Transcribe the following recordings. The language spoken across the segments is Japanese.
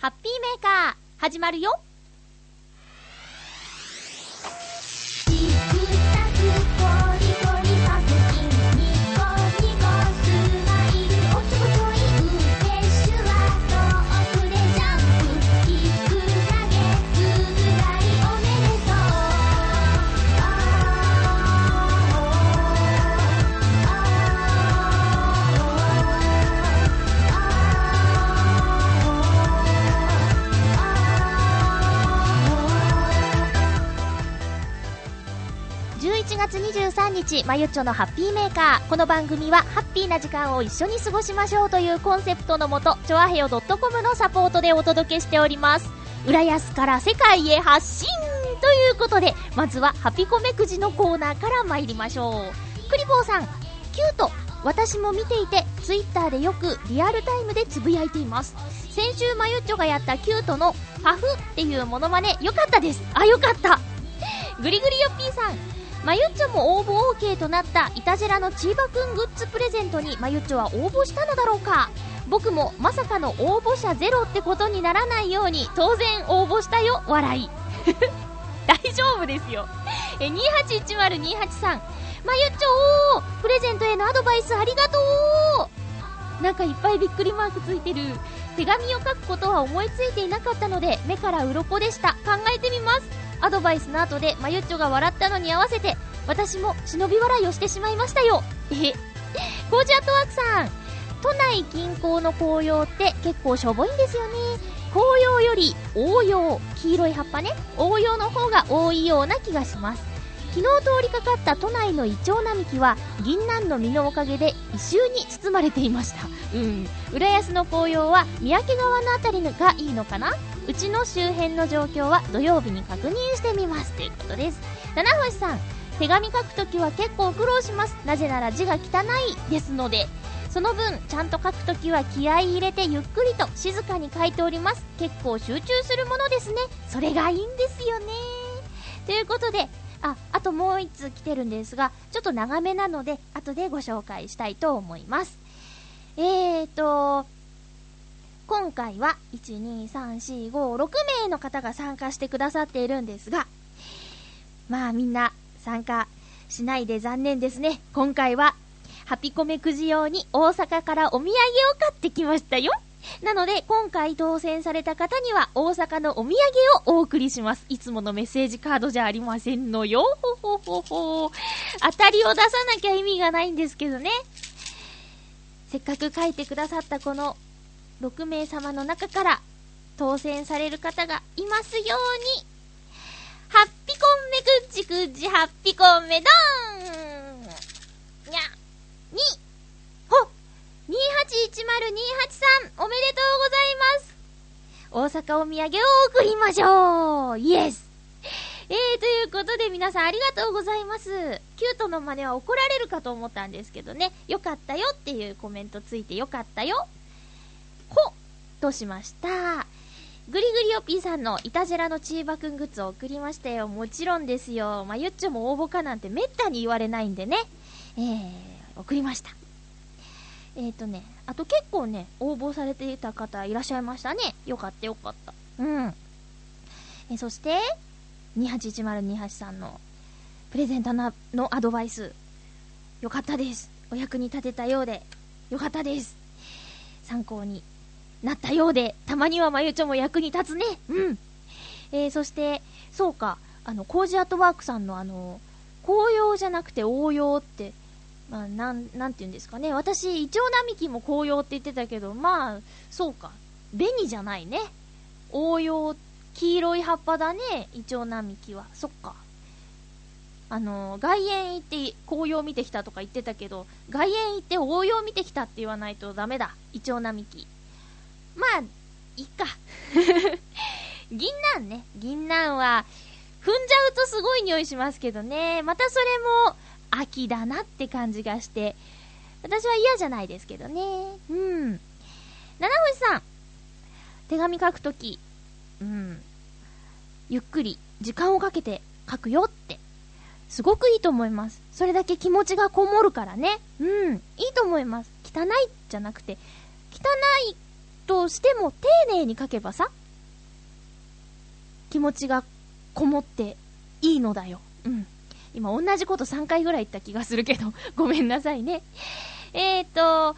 ハッピーメーカー、始まるよ。月23日、まゆっちょのハッピーメーカー。この番組は、ハッピーな時間を一緒に過ごしましょうというコンセプトのもと、ちょあへよ .com のサポートでお届けしております。浦安から世界へ発信ということで、まずは、ハピコメくじのコーナーから参りましょう。クリボーさん、キュート。私も見ていて、ツイッターでよくリアルタイムでつぶやいています。先週まゆっちょがやったキュートのパフっていうモノマネ、よかったです。あ、よかった。ぐりぐりよっぴーさん、まゆっちょも応募 OK となったイタジェラのチーバくんグッズプレゼントにまゆっちょは応募したのだろうか。僕もまさかの応募者ゼロってことにならないように当然応募したよ笑い。大丈夫ですよ。え281028さん。まゆっちょプレゼントへのアドバイスありがとう。なんかいっぱいびっくりマークついてる。手紙を書くことは思いついていなかったので目から鱗でした。考えてみます。アドバイスの後でまゆっちょが笑ったのに合わせて私も忍び笑いをしてしまいましたよ。えコージアットワークさん。都内近郊の紅葉って結構しょぼいんですよね。紅葉より応用黄色い葉っぱね。応用の方が多いような気がします。昨日通りかかった都内のイチョウ並木は銀杏の実のおかげで異臭に包まれていました。うん。浦安の紅葉は三宅川のあたりがいいのかな？うちの周辺の状況は土曜日に確認してみます。ということです。七星さん手紙書くときは結構苦労します。なぜなら字が汚いですので。その分ちゃんと書くときは気合い入れてゆっくりと静かに書いております。結構集中するものですね。それがいいんですよね。ということでああともう1通来てるんですがちょっと長めなので後でご紹介したいと思います。えーと今回は123456名の方が参加してくださっているんですがまあみんな参加しないで残念ですね。今回はハピコメくじ用に大阪からお土産を買ってきましたよ。なので今回当選された方には大阪のお土産をお送りします。いつものメッセージカードじゃありませんのよ。ほほほほ。当たりを出さなきゃ意味がないんですけどね。せっかく書いてくださったこの6名様の中から当選される方がいますように、ハッピコンメくっちくっちハッピコンメドーンにゃ、に、ほ !281028 さん、おめでとうございます。大阪お土産を送りましょう。イエス。えー、ということで皆さんありがとうございます。キュートの真似は怒られるかと思ったんですけどね、よかったよっていうコメントついてよかったよ。ほとしました。ぐりぐりおっぴーさんのいたじらのチーバくんグッズを送りましたよ。もちろんですよ。まあ、ゆっちょも応募かなんてめったに言われないんでね。えー、送りました。えーとね、あと結構ね、応募されていた方いらっしゃいましたね。よかったよかった。うん。えそして、281028さんのプレゼントのアドバイス。よかったです。お役に立てたようで、よかったです。参考になったようで、たまにはまゆちょも役に立つね。うん。えー、そして、そうか、あの、コージアートワークさんのあの、紅葉じゃなくて応用って、まあ、なん、なんて言うんですかね。私、イチョウ並木も紅葉って言ってたけど、まあ、そうか。紅じゃないね。応用、黄色い葉っぱだね。イチョウ並木は。そっか。あの、外苑行って紅葉見てきたとか言ってたけど、外苑行って応用見てきたって言わないとダメだ。イチョウ並木。まあ、いっか。銀杏ね。銀杏は、踏んじゃうとすごい匂いしますけどね。またそれも、秋だなって感じがして、私は嫌じゃないですけどね。うん。七星さん、手紙書くとき、うん。ゆっくり、時間をかけて書くよって。すごくいいと思います。それだけ気持ちがこもるからね。うん。いいと思います。汚いじゃなくて、汚いとしても丁寧に書けばさ、気持ちがこもっていいのだよ。うん。今同じこと3回ぐらい言った気がするけど、ごめんなさいね。えーと、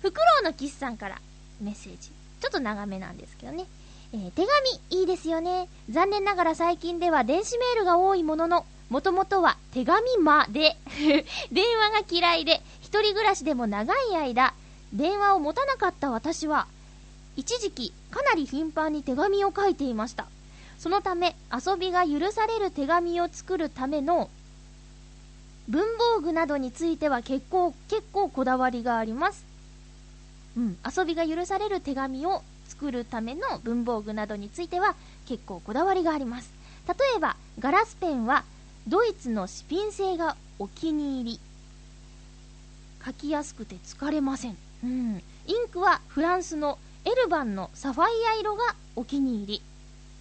フクロウのキスさんからメッセージ。ちょっと長めなんですけどね。えー、手紙、いいですよね。残念ながら最近では電子メールが多いものの、もともとは手紙まで 電話が嫌いで、一人暮らしでも長い間、電話を持たなかった私は、一時期かなり頻繁に手紙を書いていました。そのため、遊びが許される手紙を作るための文房具などについては結構、結構こだわりがあります。うん、遊びが許される手紙を作るための文房具などについては結構こだわりがあります。例えば、ガラスペンはドイツのシピン製がお気に入り。書きやすくて疲れません。うん。インクはフランスのエルバンのサファイア色がお気に入り。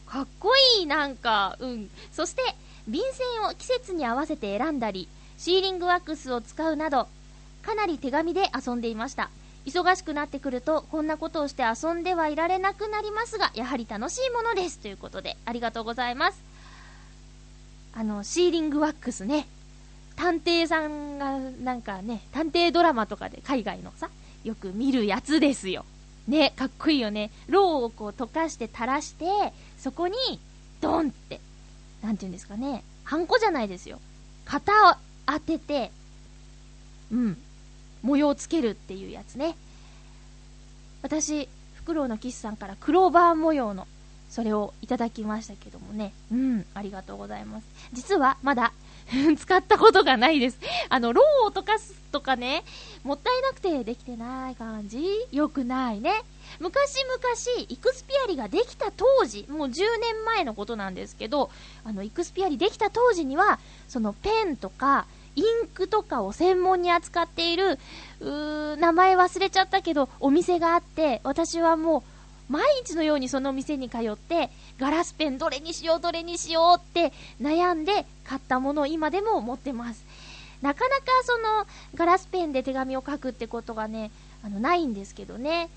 かっこいい、なんか、うん。そして、便箋を季節に合わせて選んだり、シーリングワックスを使うなど、かなり手紙で遊んでいました。忙しくなってくると、こんなことをして遊んではいられなくなりますが、やはり楽しいものです。ということで、ありがとうございます。あの、シーリングワックスね。探偵さんが、なんかね、探偵ドラマとかで海外のさ、よく見るやつですよ。ね、かっこいいよね。ろうをこう溶かして垂らして、そこに、ドンって、なんて言うんですかね、ハンコじゃないですよ。型を当てて、うん、模様をつけるっていうやつね。私、フクロウのキスさんからクローバー模様の、それをいただきましたけどもね。うん、ありがとうございます。実は、まだ 使ったことがないです。あの、ローを溶かすとかね、もったいなくてできてない感じ？よくないね。昔々、イクスピアリができた当時、もう10年前のことなんですけど、あの、イクスピアリできた当時には、そのペンとか、インクとかを専門に扱っている、うー、名前忘れちゃったけど、お店があって、私はもう、毎日のようにその店に通って、ガラスペンどれにしようどれにしようって悩んで買ったものを今でも持ってます。なかなかそのガラスペンで手紙を書くってことがね、あの、ないんですけどね。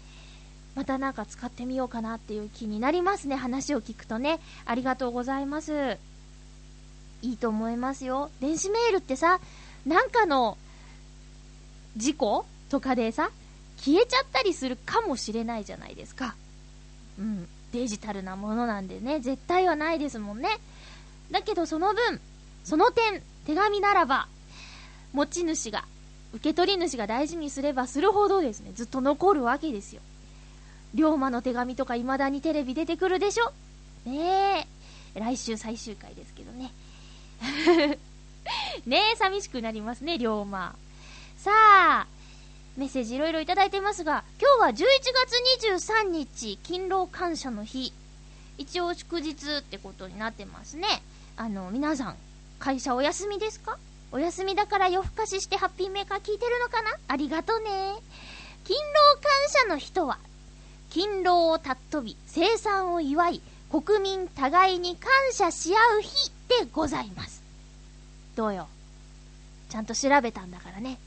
またなんか使ってみようかなっていう気になりますね。話を聞くとね。ありがとうございます。いいと思いますよ。電子メールってさ、なんかの事故とかでさ、消えちゃったりするかもしれないじゃないですか。うん。デジタルなものなんでね、絶対はないですもんね。だけどその分、その点、手紙ならば、持ち主が、受け取り主が大事にすればするほどですね、ずっと残るわけですよ。龍馬の手紙とか未だにテレビ出てくるでしょねえ。来週最終回ですけどね。ねえ、寂しくなりますね、龍馬。さあ、メッセージいろいろいただいてますが、今日は11月23日、勤労感謝の日。一応祝日ってことになってますね。あの、皆さん、会社お休みですか？お休みだから夜更かししてハッピーメーカー聞いてるのかな？ありがとね。勤労感謝の人は、勤労を尊び、生産を祝い、国民互いに感謝し合う日でございます。どうよ？ちゃんと調べたんだからね。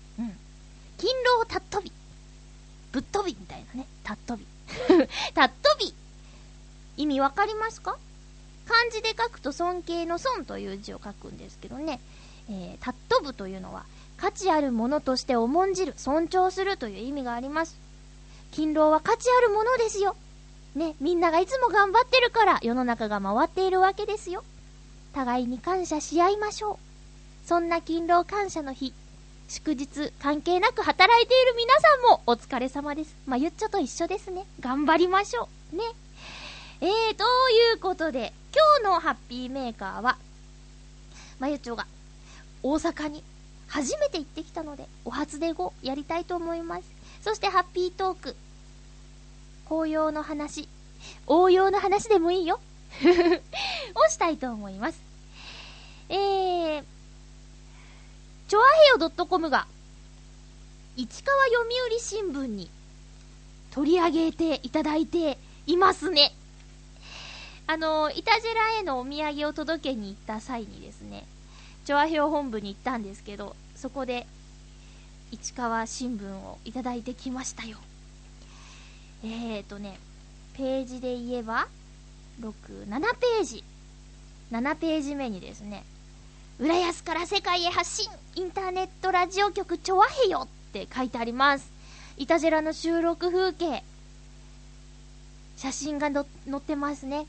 勤労たっとび。ぶっ飛びみたいなね。たっとび。たっとび。意味わかりますか？漢字で書くと尊敬の尊という字を書くんですけどね。えー、たっとぶというのは価値あるものとして重んじる、尊重するという意味があります。勤労は価値あるものですよ。ね、みんながいつも頑張ってるから世の中が回っているわけですよ。互いに感謝し合いましょう。そんな勤労感謝の日、祝日関係なく働いている皆さんもお疲れ様です。まゆっちょと一緒ですね。頑張りましょう。ね。えー、ということで、今日のハッピーメーカーは、まゆっちょが大阪に初めて行ってきたので、お初で語やりたいと思います。そしてハッピートーク、紅葉の話、応用の話でもいいよ。をしたいと思います。えー、チョアヘヨ .com が、市川読売新聞に取り上げていただいていますね。あの、イタジェラへのお土産を届けに行った際にですね、チョアヘヨ本部に行ったんですけど、そこで、市川新聞をいただいてきましたよ。ええーとね、ページで言えば、6、7ページ。7ページ目にですね、浦安から世界へ発信インターネットラジオ局チョアヘヨって書いてあります。イタジェラの収録風景。写真がの載ってますね。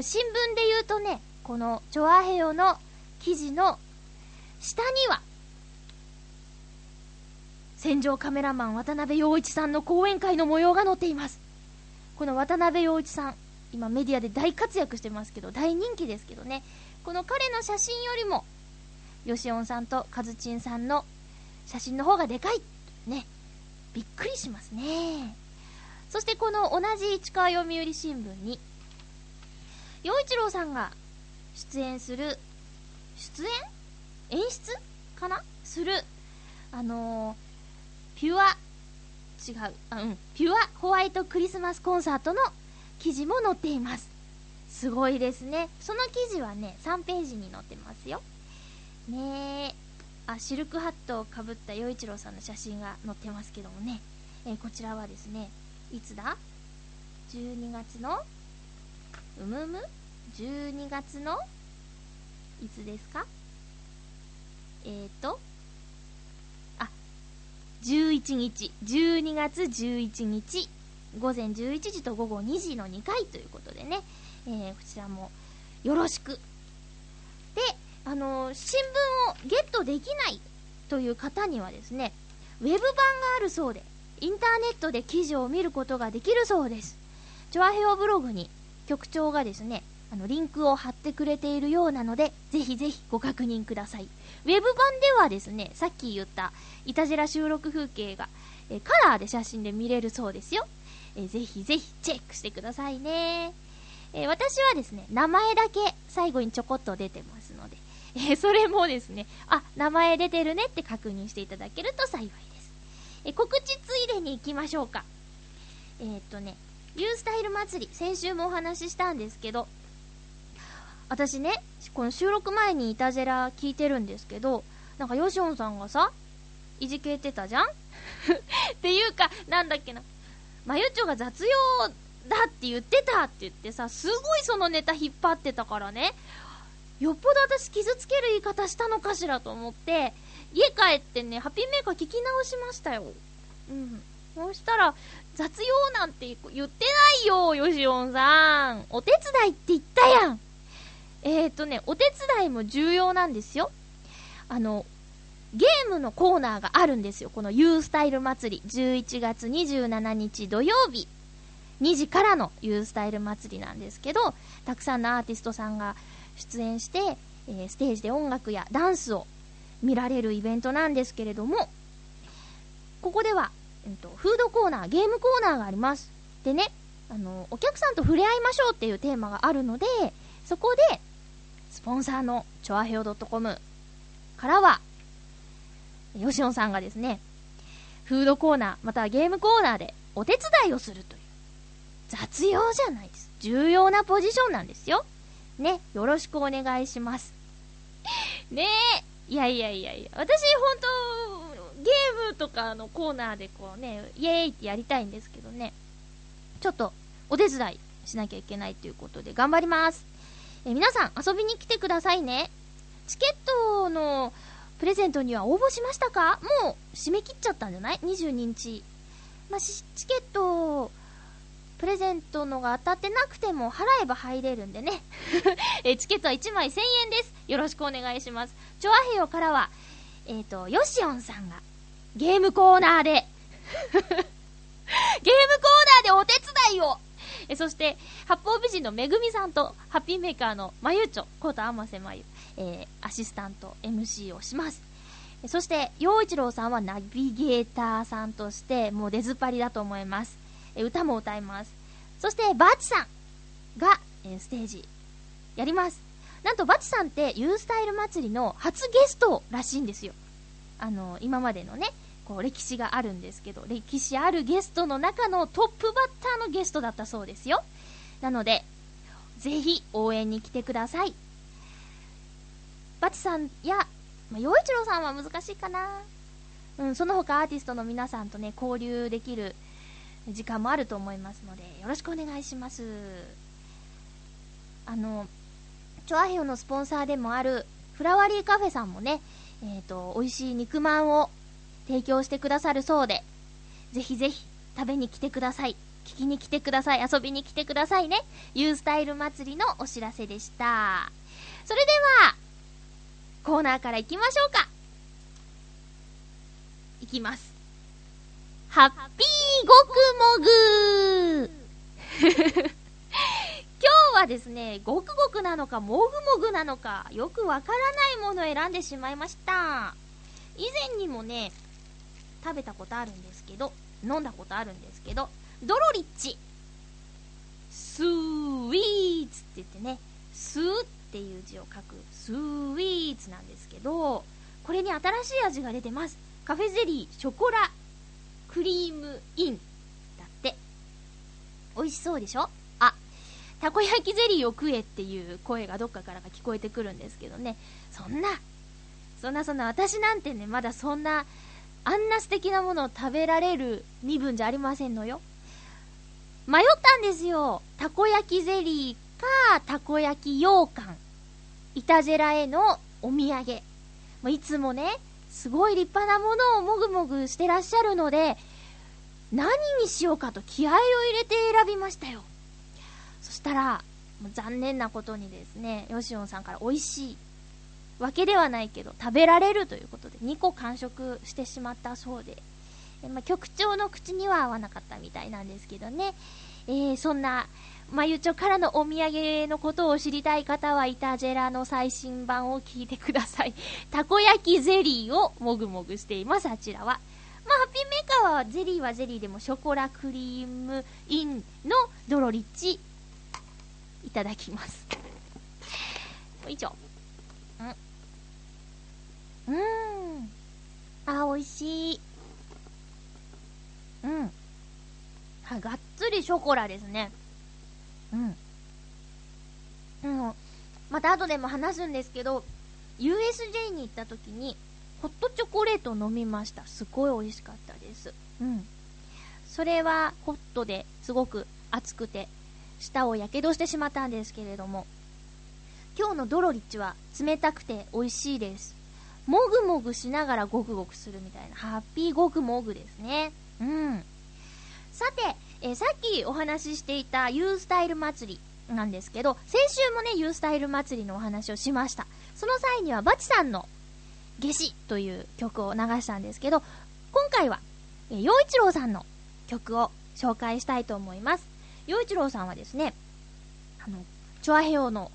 新聞で言うとね、このチョアヘヨの記事の下には、戦場カメラマン渡辺陽一さんの講演会の模様が載っています。この渡辺陽一さん、今メディアで大活躍してますけど、大人気ですけどね、この彼の写真よりも、よしおんさんとかずちんさんの写真の方がでかい。ね。びっくりしますね。そしてこの同じ市川読売新聞に、陽一郎さんが出演する、出演？演出かな？する、あのーピュア、違う、あ、うん、ピュアホワイトクリスマスコンサートの記事も載っています。すごいですね。その記事はね、3ページに載ってますよ。ねえ。あ、シルクハットをかぶった洋一郎さんの写真が載ってますけどもね。えーこちらはですね、いつだ ?12 月のうむむ ?12 月のいつですか？えーと、あ、11日、12月11日、午前11時と午後2時の2回ということでね、えーこちらもよろしく。で、あのー新聞をゲットできないという方にはですね、ウェブ版があるそうで、インターネットで記事を見ることができるそうです。チョアヘオブログに局長がですね、あの、リンクを貼ってくれているようなので、ぜひぜひご確認ください。ウェブ版ではですね、さっき言った、イタジェラ収録風景が、えカラーで写真で見れるそうですよ。えぜひぜひチェックしてくださいね。えー私はですね、名前だけ最後にちょこっと出てますので、えーそれもですね、あ、名前出てるねって確認していただけると幸いです。えー告知ついでに行きましょうか。えーっとね、ユースタイル祭り、先週もお話ししたんですけど、私ね、この収録前にイタジェラ聞いてるんですけど、なんかヨシオンさんがさ、いじけてたじゃん？っていうか、なんだっけな、まゆちょが雑用だって言ってたって言ってさ、すごいそのネタ引っ張ってたからね、よっぽど私傷つける言い方したのかしらと思って、家帰ってね、ハッピーメーカー聞き直しましたよ。うん。そうしたら、雑用なんて言ってないよ、ヨシオンさん。お手伝いって言ったやん。えーとね、お手伝いも重要なんですよ。あの、ゲームのコーナーがあるんですよ。この U スタイル祭り。11月27日土曜日。2時からの U スタイル祭りなんですけど、たくさんのアーティストさんが出演して、えーステージで音楽やダンスを見られるイベントなんですけれども、ここでは、うんと、フードコーナー、ゲームコーナーがあります。でね、あの、お客さんと触れ合いましょうっていうテーマがあるので、そこで、スポンサーのチョアヘオ .com からは、ヨシオンさんがですね、フードコーナー、またはゲームコーナーでお手伝いをすると、雑用じゃないです。重要なポジションなんですよ。ね、よろしくお願いします。ねえ、いやいやいやいや、私本当ゲームとかのコーナーでこうね、イエーイってやりたいんですけどね、ちょっとお手伝いしなきゃいけないということで頑張ります。え皆さん遊びに来てくださいね。チケットのプレゼントには応募しましたか？もう締め切っちゃったんじゃない ?22 日。まあ、チケット、プレゼントのが当たってなくても払えば入れるんでね。えチケットは1枚1000円です。よろしくお願いします。チョアヘヨからは、えっ、と、ヨシオンさんがゲームコーナーで ゲームコーナーでお手伝いをえそして、八方美人のめぐみさんと、ハッピーメーカーのまゆちょ、コータあませまゆ、えー、アシスタント、MC をします。そして、陽一郎さんはナビゲーターさんとして、もう出ずっぱりだと思います。え歌も歌います。そして、バチさんが、えステージ、やります。なんと、バチさんって、ユースタイル祭りの初ゲストらしいんですよ。あの、今までのね、こう、歴史があるんですけど、歴史あるゲストの中のトップバッターのゲストだったそうですよ。なので、ぜひ応援に来てください。バチさんや、まあ、陽一郎さんは難しいかな。うん、その他アーティストの皆さんとね、交流できる、時間もあると思いますので、よろしくお願いします。あの、チョアヘオのスポンサーでもあるフラワリーカフェさんもね、えっ、と、美味しい肉まんを提供してくださるそうで、ぜひぜひ食べに来てください。聞きに来てください。遊びに来てくださいね。ユースタイル祭りのお知らせでした。それでは、コーナーから行きましょうか。いきます。ハッピーごくもぐ今日はですね、ごくごくなのかもぐもぐなのか、よくわからないものを選んでしまいました。以前にもね、食べたことあるんですけど、飲んだことあるんですけど、ドロリッチ。スイーツって言ってね、スーっていう字を書くスイーツなんですけど、これに新しい味が出てます。カフェゼリーショコラクリームインだって。美味しそうでしょ？あ、たこ焼きゼリーを食えっていう声がどっかからが聞こえてくるんですけどね。そんな、そんなそんな、私なんてね、まだそんな、あんな素敵なものを食べられる身分じゃありませんのよ。迷ったんですよ。たこ焼きゼリーか、たこ焼き羊羹。イタジェラへのお土産。まいつもね、すごい立派なものをもぐもぐしてらっしゃるので、何にしようかと気合を入れて選びましたよ。そしたら、残念なことにですね、ヨシオンさんから美味しいわけではないけど、食べられるということで、2個完食してしまったそうで、えまあ、局長の口には合わなかったみたいなんですけどね、えー、そんな、まゆちょからのお土産のことを知りたい方は、イタジェラの最新版を聞いてください。たこ焼きゼリーをもぐもぐしています、あちらは。まあ、ハッピーメーカーはゼリーはゼリーでもショコラクリームインのドロリッチ、いただきます。以上。うん。うーん。あ、美味しい。うん。は、がっつりショコラですね。うん。うん。また後でも話すんですけど、USJ に行った時に、ホットチョコレートを飲みました。すごい美味しかったです。うん。それはホットですごく熱くて、舌をやけどしてしまったんですけれども、今日のドロリッチは冷たくて美味しいです。もぐもぐしながらゴクゴクするみたいな、ハッピーゴクもぐですね。うん。さて、えーさっきお話ししていた U スタイル祭りなんですけど、先週もね、U スタイル祭りのお話をしました。その際にはバチさんの夏至という曲を流したんですけど、今回は、えー、陽一郎さんの曲を紹介したいと思います。陽一郎さんはですね、あの、チョアヘオの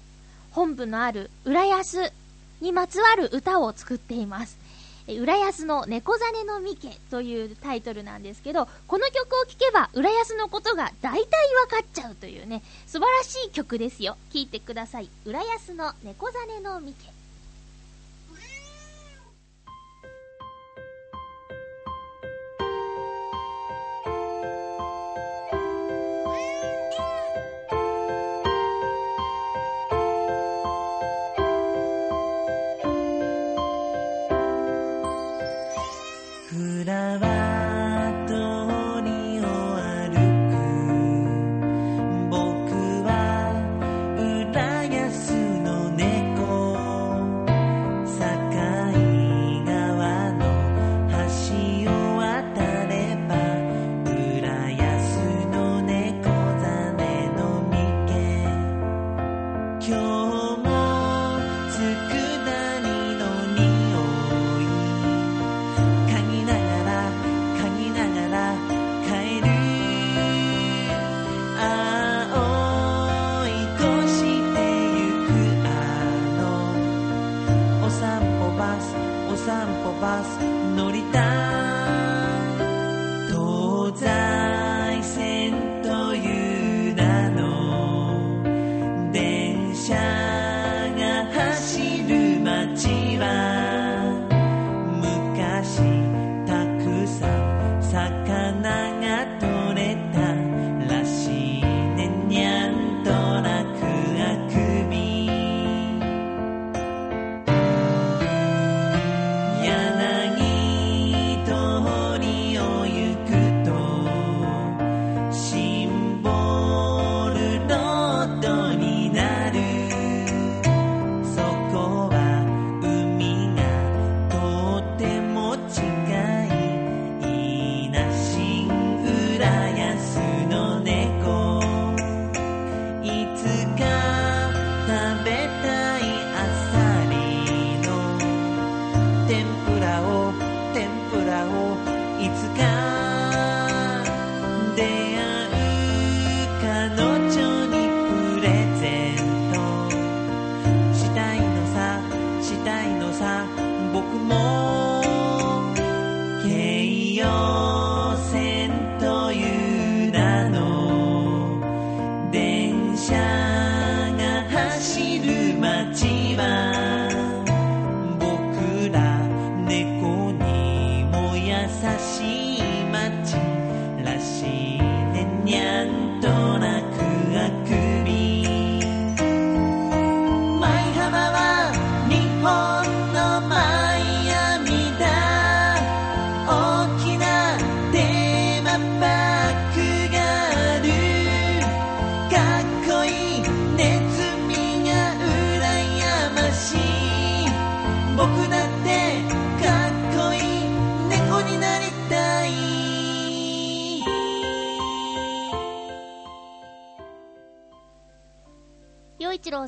本部のある浦安にまつわる歌を作っています。浦安の猫ザネのミケというタイトルなんですけど、この曲を聴けば浦安のことが大体わかっちゃうというね、素晴らしい曲ですよ。聴いてください。浦安の猫ザネのミケ。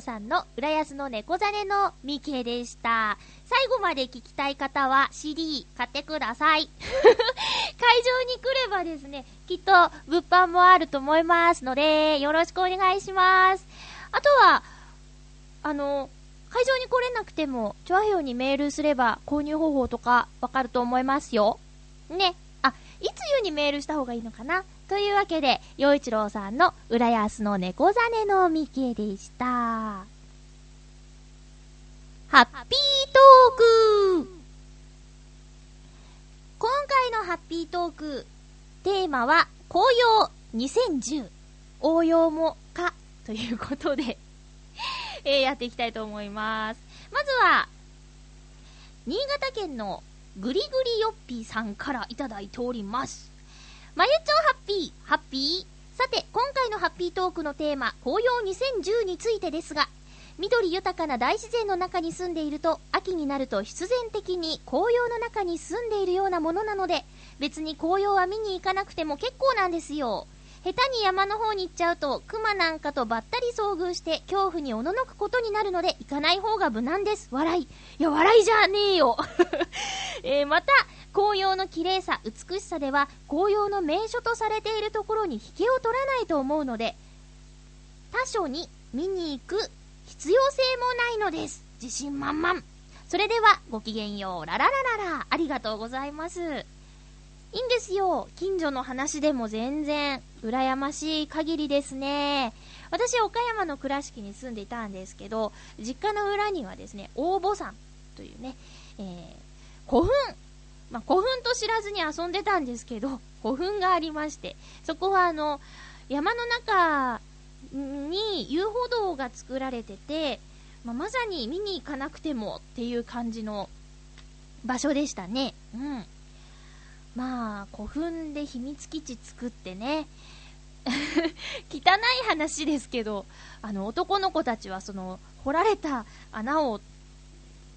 さんの浦安の猫ザネのミケでした。最後まで聞きたい方は CD 買ってください。会場に来ればですね、きっと物販もあると思いますので、よろしくお願いします。あとは、あの、会場に来れなくても、チョアヘヨにメールすれば購入方法とかわかると思いますよ。ね。あ、いつゆにメールした方がいいのかな？というわけで、洋一郎さんの浦安の猫ザネのミケでした。ハッピートーク今回のハッピートーク、テーマは紅葉2010応用もかということで、えやっていきたいと思います。まずは、新潟県のぐりぐりよっぴーさんからいただいております。まゆちょハッピー、ハッピー。さて、今回のハッピートークのテーマ、紅葉2010についてですが、緑豊かな大自然の中に住んでいると、秋になると必然的に紅葉の中に住んでいるようなものなので、別に紅葉は見に行かなくても結構なんですよ。下手に山の方に行っちゃうと、熊なんかとばったり遭遇して恐怖におののくことになるので、行かない方が無難です。笑い。いや、笑いじゃねえよ。えーまた、紅葉の綺麗さ、美しさでは、紅葉の名所とされているところに引けを取らないと思うので、他所に見に行く必要性もないのです。自信満々。それでは、ごきげんよう。ラララララ。ありがとうございます。いいんですよ。近所の話でも全然、羨ましい限りですね。私、岡山の倉敷に住んでいたんですけど、実家の裏にはですね、大母山というね、えー、古墳。まあ、古墳と知らずに遊んでたんですけど、古墳がありまして、そこはあの、山の中に遊歩道が作られてて、まあ、まさに見に行かなくてもっていう感じの場所でしたね。うん。まあ、古墳で秘密基地作ってね、汚い話ですけど、あの、男の子たちはその、掘られた穴を、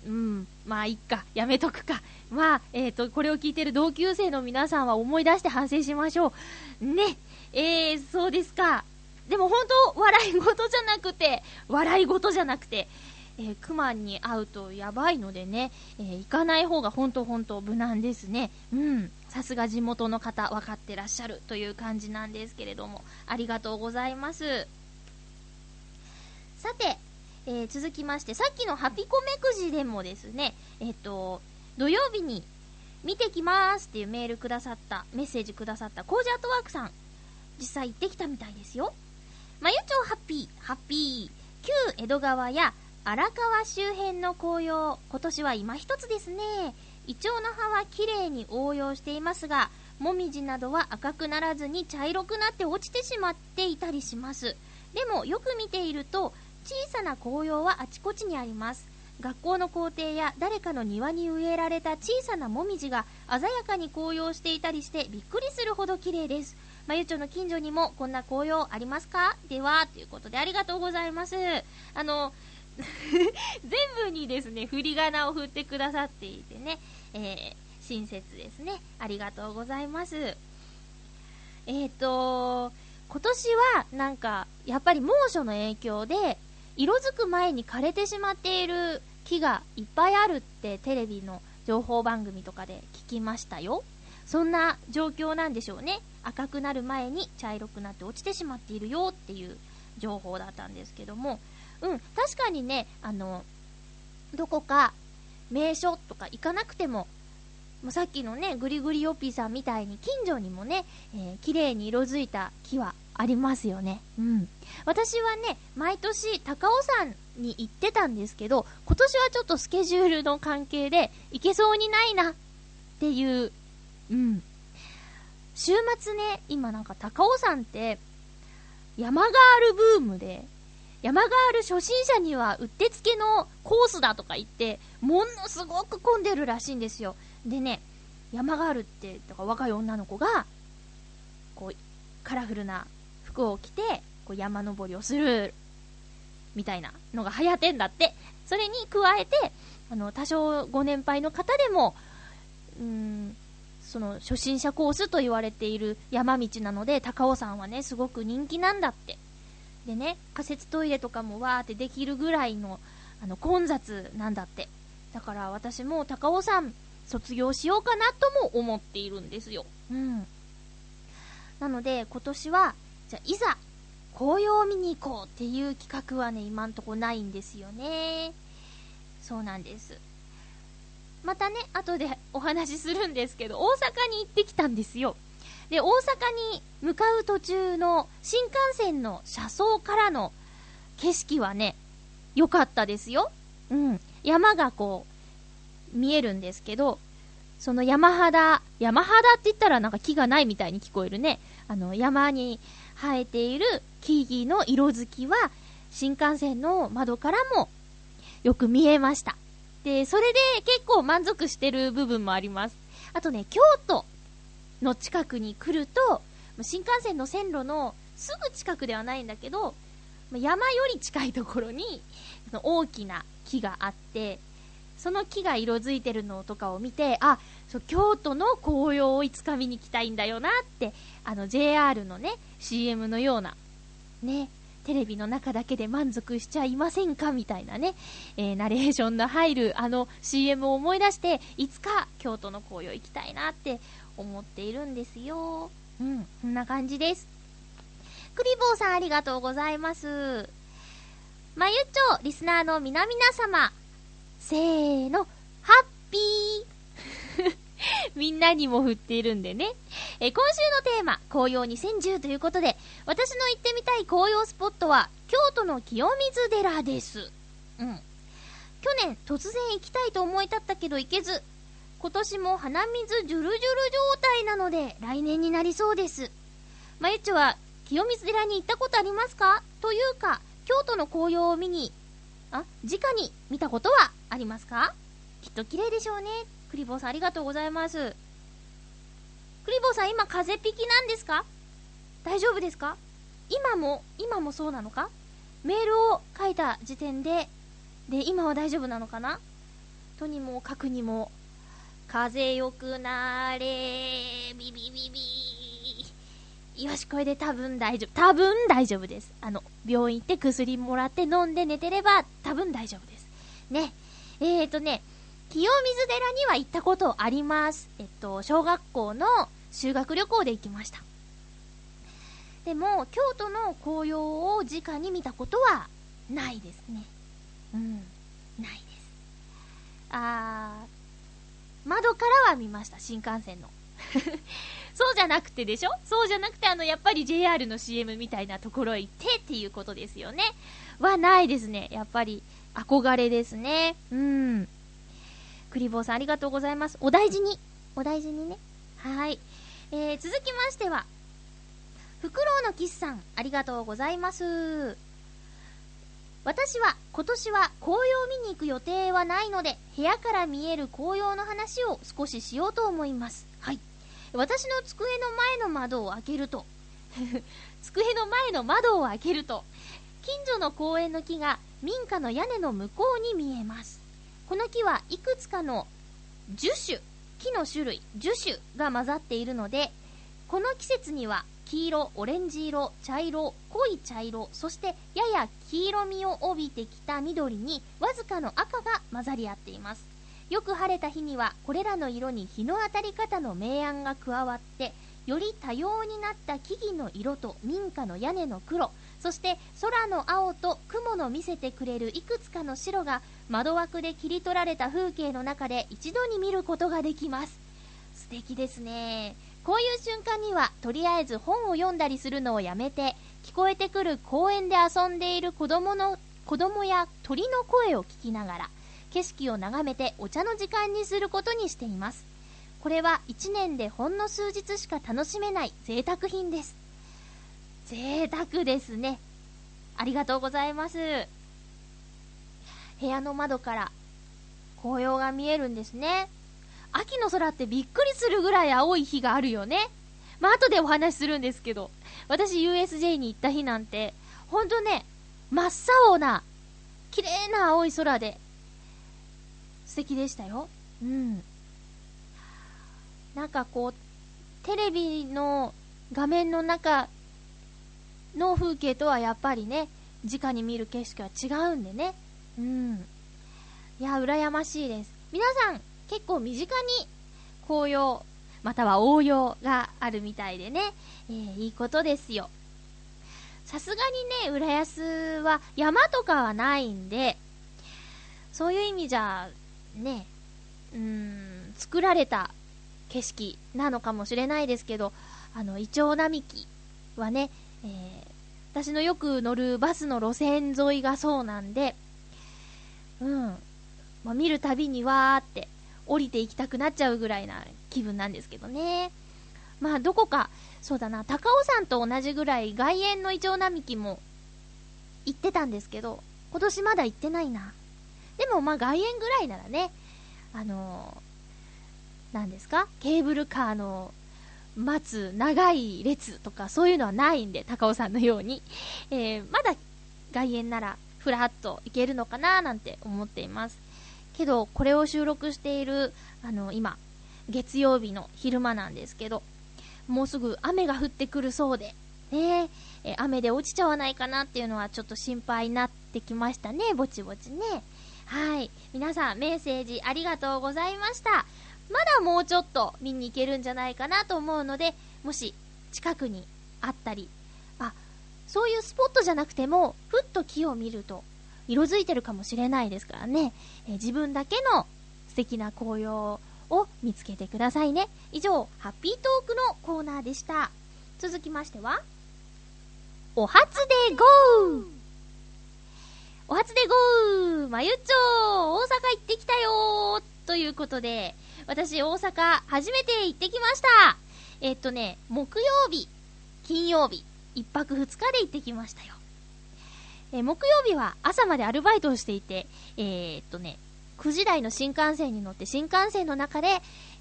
うん、まあ、いっか、やめとくか。まあ、えっ、と、これを聞いてる同級生の皆さんは思い出して反省しましょう。ね、えー、そうですか。でも本当、笑い事じゃなくて、笑い事じゃなくて、えー、熊に会うとやばいのでね、えー行かない方が本当本当無難ですね。うん。さすが地元の方、分かってらっしゃるという感じなんですけれども、ありがとうございます。さて、えー続きまして、さっきのハピコメくじでもですね、えっ、と、土曜日に見てきますっていうメールくださった、メッセージくださったコージアートワークさん、実際行ってきたみたいですよ。まゆちょハッピー、ハッピー。旧江戸川や荒川周辺の紅葉、今年は今一つですね。イチョウの葉は綺麗に応用していますが、もみじなどは赤くならずに茶色くなって落ちてしまっていたりします。でもよく見ていると、小さな紅葉はあちこちにあります。学校の校庭や誰かの庭に植えられた小さなもみじが鮮やかに紅葉していたりしてびっくりするほど綺麗です。まゆちょの近所にもこんな紅葉ありますか？では、ということでありがとうございます。あの、全部にですね、振り仮名を振ってくださっていてね、えー、親切ですね。ありがとうございます。えっ、と、今年はなんか、やっぱり猛暑の影響で、色づく前に枯れてしまっている木がいっぱいあるってテレビの情報番組とかで聞きましたよ。そんな状況なんでしょうね。赤くなる前に茶色くなって落ちてしまっているよっていう情報だったんですけども、うん、確かにね、あの、どこか名所とか行かなくても、もうさっきのね、ぐりぐりよぴーさんみたいに近所にもね、えー綺麗に色づいた木はありますよね。うん。私はね、毎年高尾山に行ってたんですけど、今年はちょっとスケジュールの関係で行けそうにないなっていう、うん。週末ね、今なんか高尾山って山ガールブームで、山ガール初心者にはうってつけのコースだとか言って、ものすごく混んでるらしいんですよ。でね、山ガールって、だか若い女の子が、こう、カラフルな服を着て、こう山登りをする、みたいなのが流行ってんだって。それに加えて、あの、多少ご年配の方でも、うーん、その初心者コースと言われている山道なので、高尾山はね、すごく人気なんだって。でね、仮設トイレとかもわーってできるぐらいの、あの、混雑なんだって。だから私も高尾山卒業しようかなとも思っているんですよ。うん。なので、今年は、じゃあ、いざ、紅葉を見に行こうっていう企画はね、今んとこないんですよね。そうなんです。またね、後でお話しするんですけど、大阪に行ってきたんですよ。で、大阪に向かう途中の新幹線の車窓からの景色はね、良かったですよ。うん。山がこう、見えるんですけど、その山肌、山肌って言ったらなんか木がないみたいに聞こえるね。あの、山に生えている木々の色づきは、新幹線の窓からもよく見えました。で、それで結構満足してる部分もあります。あとね、京都の近くに来ると、新幹線の線路のすぐ近くではないんだけど、山より近いところに大きな木があって、その木が色づいてるのとかを見て、あ、そう京都の紅葉をいつか見に行きたいんだよなって、あの JR のね、CM のような、ね、テレビの中だけで満足しちゃいませんかみたいなね、えーナレーションの入るあの CM を思い出して、いつか京都の紅葉行きたいなって思っているんですよ。うん、こんな感じです。クリボーさんありがとうございます。まゆっちょ、リスナーの皆々様、せーの、ハッピー みんなにも振っているんでね。えー今週のテーマ、紅葉2010ということで、私の行ってみたい紅葉スポットは、京都の清水寺です。うん。去年、突然行きたいと思い立ったけど行けず、今年も鼻水ジュルジュル状態なので、来年になりそうです。まゆっちょは、清水寺に行ったことありますか？というか、京都の紅葉を見に、あ、直に見たことはありますか？きっと綺麗でしょうね。クリボーさんありがとうございます。クリボーさん今風邪引きなんですか？大丈夫ですか？今も、今もそうなのか？メールを書いた時点で、で、今は大丈夫なのかな？とにもかくにも、風よくなれ、ビビビビよし、これで多分大丈夫。多分大丈夫です。あの、病院行って薬もらって飲んで寝てれば多分大丈夫です。ね。えーとね、清水寺には行ったことあります。えっと、小学校の修学旅行で行きました。でも、京都の紅葉を直に見たことはないですね。うん、ないです。あー、窓からは見ました、新幹線の。そうじゃなくてでしょ？そうじゃなくて、あの、やっぱり JR の CM みたいなところへ行ってっていうことですよね。はないですね。やっぱり、憧れですね。うん。クリボーさんありがとうございます。お大事に。お大事にね。はい。えー、続きましては、フクロウのキスさん、ありがとうございます。私は今年は紅葉を見に行く予定はないので、部屋から見える紅葉の話を少ししようと思います。はい。私の机の前の窓を開けると、机の前の窓を開けると、近所の公園の木が民家の屋根の向こうに見えます。この木はいくつかの樹種、木の種類、樹種が混ざっているので、この季節には黄色、オレンジ色、茶色、濃い茶色、そしてやや黄色みを帯びてきた緑にわずかの赤が混ざり合っています。よく晴れた日にはこれらの色に日の当たり方の明暗が加わって、より多様になった木々の色と民家の屋根の黒、そして空の青と雲の見せてくれるいくつかの白が窓枠で切り取られた風景の中で一度に見ることができます。素敵ですね。こういう瞬間には、とりあえず本を読んだりするのをやめて、聞こえてくる公園で遊んでいる子供の、子供や鳥の声を聞きながら、景色を眺めてお茶の時間にすることにしています。これは一年でほんの数日しか楽しめない贅沢品です。贅沢ですね。ありがとうございます。部屋の窓から紅葉が見えるんですね。秋の空ってびっくりするぐらい青い日があるよね。まあ、後でお話しするんですけど、私 USJ に行った日なんて、ほんとね、真っ青な、綺麗な青い空で、素敵でしたよ。うん。なんかこう、テレビの画面の中の風景とはやっぱりね、直に見る景色は違うんでね。うん。いや、羨ましいです。皆さん、結構身近に紅葉、または応用があるみたいでね、えーいいことですよ。さすがにね、浦安は山とかはないんで、そういう意味じゃ、ね、うーん、作られた景色なのかもしれないですけど、あの、イチョウ並木はね、えー私のよく乗るバスの路線沿いがそうなんで、うん、まあ、見るたびにわーって降りていきたくなっちゃうぐらいな気分なんですけどね。まあ、どこか、そうだな、高尾山と同じぐらい外苑のイチョウ並木も行ってたんですけど、今年まだ行ってないな。でもまあ外苑ぐらいならね、あのー、なんですかケーブルカーの待つ長い列とかそういうのはないんで、高尾さんのように。えー、まだ外苑ならふらっと行けるのかななんて思っています。けど、これを収録している、あの、今、月曜日の昼間なんですけど、もうすぐ雨が降ってくるそうで、ねえ雨で落ちちゃわないかなっていうのはちょっと心配になってきましたね、ぼちぼちね。はい。皆さん、メッセージありがとうございました。まだもうちょっと見に行けるんじゃないかなと思うので、もし近くにあったり、あ、そういうスポットじゃなくても、ふっと木を見ると色づいてるかもしれないですからね、えー自分だけの素敵な紅葉を見つけてくださいね。以上、ハッピートークのコーナーでした。続きましては、お初でゴーお初でゴーまゆっちょ大阪行ってきたよーということで、私大阪初めて行ってきましたえっとね、木曜日、金曜日、一泊二日で行ってきましたよ。え木曜日は朝までアルバイトをしていて、えーっとね、9時台の新幹線に乗って新幹線の中で、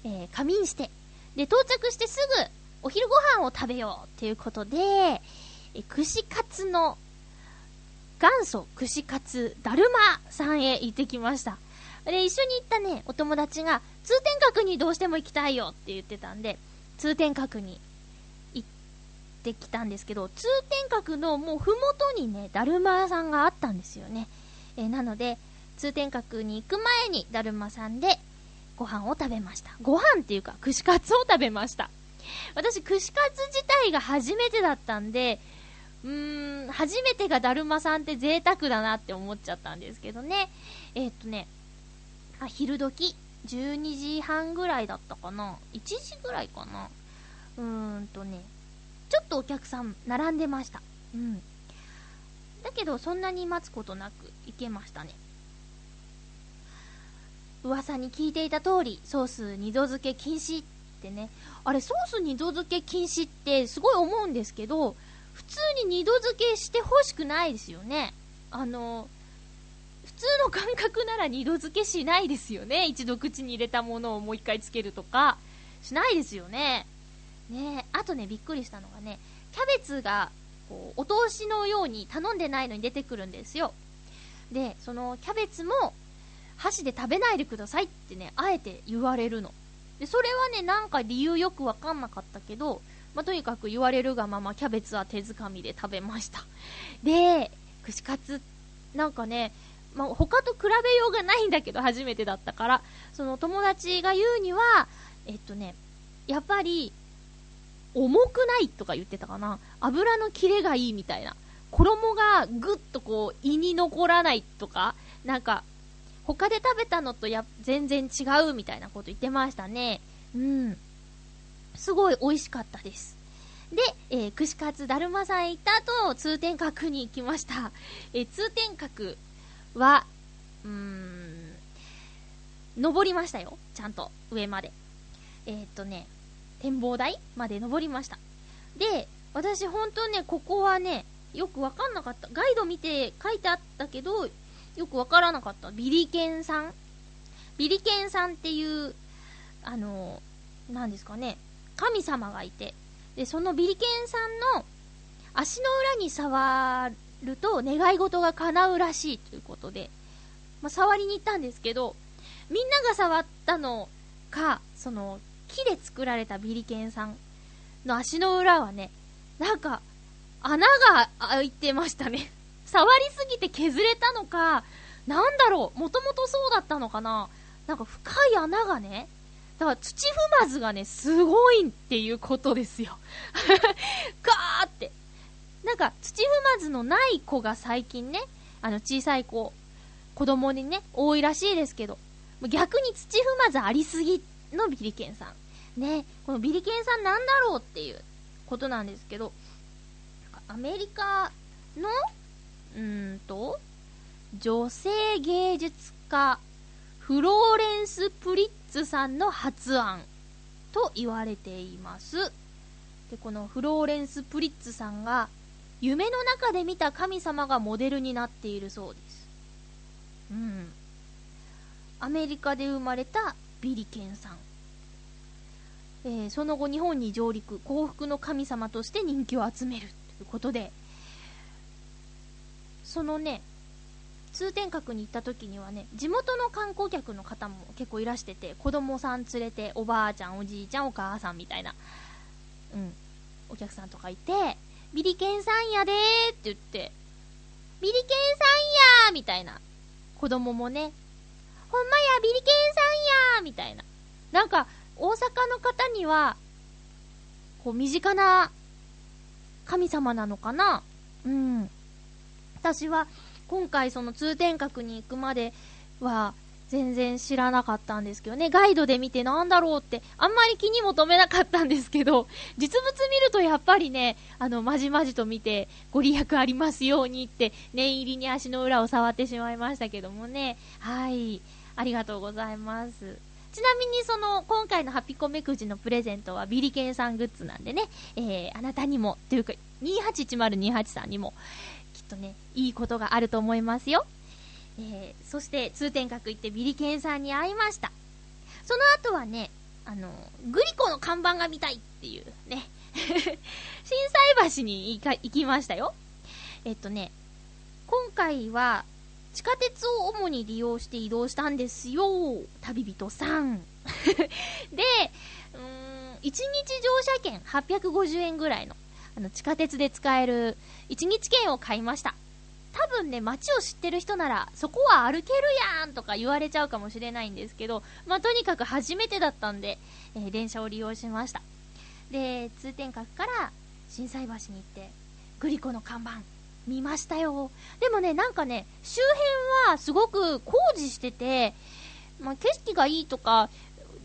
えー仮眠して、で、到着してすぐお昼ご飯を食べようっていうことで、え串カツの元祖串カツだるまさんへ行ってきました。で、一緒に行ったね、お友達が通天閣にどうしても行きたいよって言ってたんで、通天閣にってきたんですけど、通天閣のもうふもとにね、だるま屋さんがあったんですよね。えーなので、通天閣に行く前にだるまさんでご飯を食べました。ご飯っていうか、串カツを食べました。私、串カツ自体が初めてだったんで、うーん、初めてがだるまさんって贅沢だなって思っちゃったんですけどね。えーっとね、あ、昼時、12時半ぐらいだったかな ?1 時ぐらいかなうーんとね、ちょっとお客さん並んでました。うん。だけど、そんなに待つことなく行けましたね。噂に聞いていた通り、ソース二度漬け禁止ってね。あれ、ソース二度漬け禁止ってすごい思うんですけど、普通に二度漬けしてほしくないですよね。あの、普通の感覚なら二度漬けしないですよね。一度口に入れたものをもう一回つけるとか、しないですよね。ねあとね、びっくりしたのがね、キャベツが、こう、お通しのように頼んでないのに出てくるんですよ。で、そのキャベツも、箸で食べないでくださいってね、あえて言われるの。で、それはね、なんか理由よくわかんなかったけど、まあ、とにかく言われるがままキャベツは手づかみで食べました。で、串カツ、なんかね、まあ、他と比べようがないんだけど、初めてだったから、その友達が言うには、えっとね、やっぱり、重くないとか言ってたかな。油の切れがいいみたいな。衣がぐっとこう、胃に残らないとか、なんか、他で食べたのとや全然違うみたいなこと言ってましたね。うん。すごい美味しかったです。で、えー串カツだるまさん行った後、通天閣に行きました。えー通天閣は、うーん、登りましたよ。ちゃんと、上まで。えーっとね、展望台まで登りました。で、私本当ね、ここはね、よくわかんなかった。ガイド見て書いてあったけど、よくわからなかった。ビリケンさんビリケンさんっていう、あの、なんですかね、神様がいて、で、そのビリケンさんの足の裏に触ると願い事が叶うらしいということで、まあ、触りに行ったんですけど、みんなが触ったのか、その、木で作られたビリケンさんの足の裏はね、なんか、穴が開いてましたね。触りすぎて削れたのか、なんだろう、もともとそうだったのかななんか深い穴がね、だから土踏まずがね、すごいっていうことですよ。ガーって。なんか土踏まずのない子が最近ね、あの小さい子、子供にね、多いらしいですけど、逆に土踏まずありすぎのビリケンさん。ね、このビリケンさんなんだろうっていうことなんですけど、アメリカの、うんと、女性芸術家、フローレンス・プリッツさんの発案と言われています。で、このフローレンス・プリッツさんが、夢の中で見た神様がモデルになっているそうです。うん。アメリカで生まれたビリケンさん。えーその後日本に上陸、幸福の神様として人気を集めるということで、そのね、通天閣に行った時にはね、地元の観光客の方も結構いらしてて、子供さん連れて、おばあちゃん、おじいちゃん、お母さんみたいな、うん、お客さんとかいて、ビリケンさんやでーって言って、ビリケンさんやーみたいな。子供もね、ほんまや、ビリケンさんやーみたいな。なんか、大阪の方には、こう、身近な神様なのかな？うん。私は、今回その通天閣に行くまでは、全然知らなかったんですけどね、ガイドで見てなんだろうって、あんまり気にも留めなかったんですけど、実物見るとやっぱりね、あの、まじまじと見て、ご利益ありますようにって、念入りに足の裏を触ってしまいましたけどもね、はい、ありがとうございます。ちなみにその、今回のハピコメくじのプレゼントはビリケンさんグッズなんでね、えー、あなたにも、というか、281028さんにも、きっとね、いいことがあると思いますよ。えー、そして通天閣行ってビリケンさんに会いました。その後はね、あの、グリコの看板が見たいっていうね、震災橋に行か行きましたよ。えっとね、今回は地下鉄を主に利用して移動したんですよ、旅人さん。で、うん、1日乗車券850円ぐらいの、あの、地下鉄で使える1日券を買いました。多分ね、街を知ってる人なら、そこは歩けるやんとか言われちゃうかもしれないんですけど、まあ、とにかく初めてだったんで、えー電車を利用しました。で、通天閣から震災橋に行って、グリコの看板、見ましたよ。でもね、なんかね、周辺はすごく工事してて、まあ、景色がいいとか、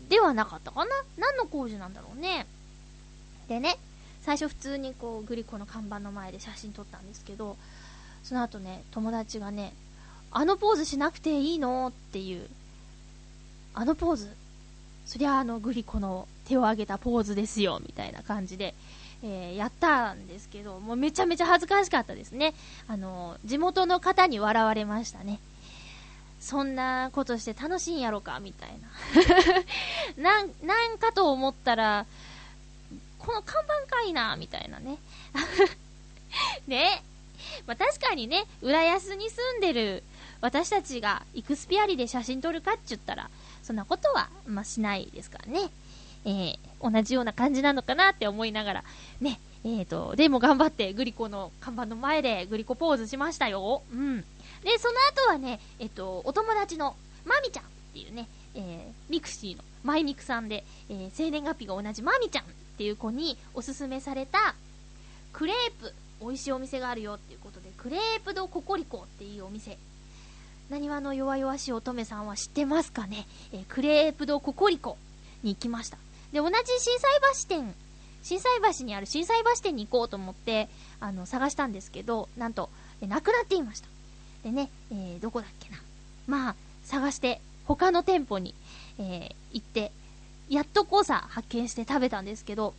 ではなかったかな何の工事なんだろうね。でね、最初普通にこう、グリコの看板の前で写真撮ったんですけど、その後ね、友達がね、あのポーズしなくていいの？っていう、あのポーズ、そりゃあのグリコの手を挙げたポーズですよ、みたいな感じで、えーやったんですけど、もうめちゃめちゃ恥ずかしかったですね。あの、地元の方に笑われましたね。そんなことして楽しいんやろか、みたいな。なん、なんかと思ったら、この看板かいな、みたいなね。ね。まあ、確かにね、浦安に住んでる私たちがイクスピアリで写真撮るかって言ったら、そんなことは、まあ、しないですからね。えー同じような感じなのかなって思いながら、ね、えーと、でも頑張ってグリコの看板の前でグリコポーズしましたよ。うん。で、その後はね、えっと、お友達のマミちゃんっていうね、えーミクシーのマイミクさんで、えー生年月日が同じマミちゃんっていう子におすすめされたクレープ、美味しいお店があるよっていうことで、クレープドココリコっていうお店。なにわの弱々しい乙女さんは知ってますかね、えークレープドココリコに行きました。で、同じ震災橋店、震災橋にある震災橋店に行こうと思って、あの、探したんですけど、なんと、なくなっていました。でね、えーどこだっけな。まあ、探して、他の店舗に、えー行って、やっとこさ発見して食べたんですけど、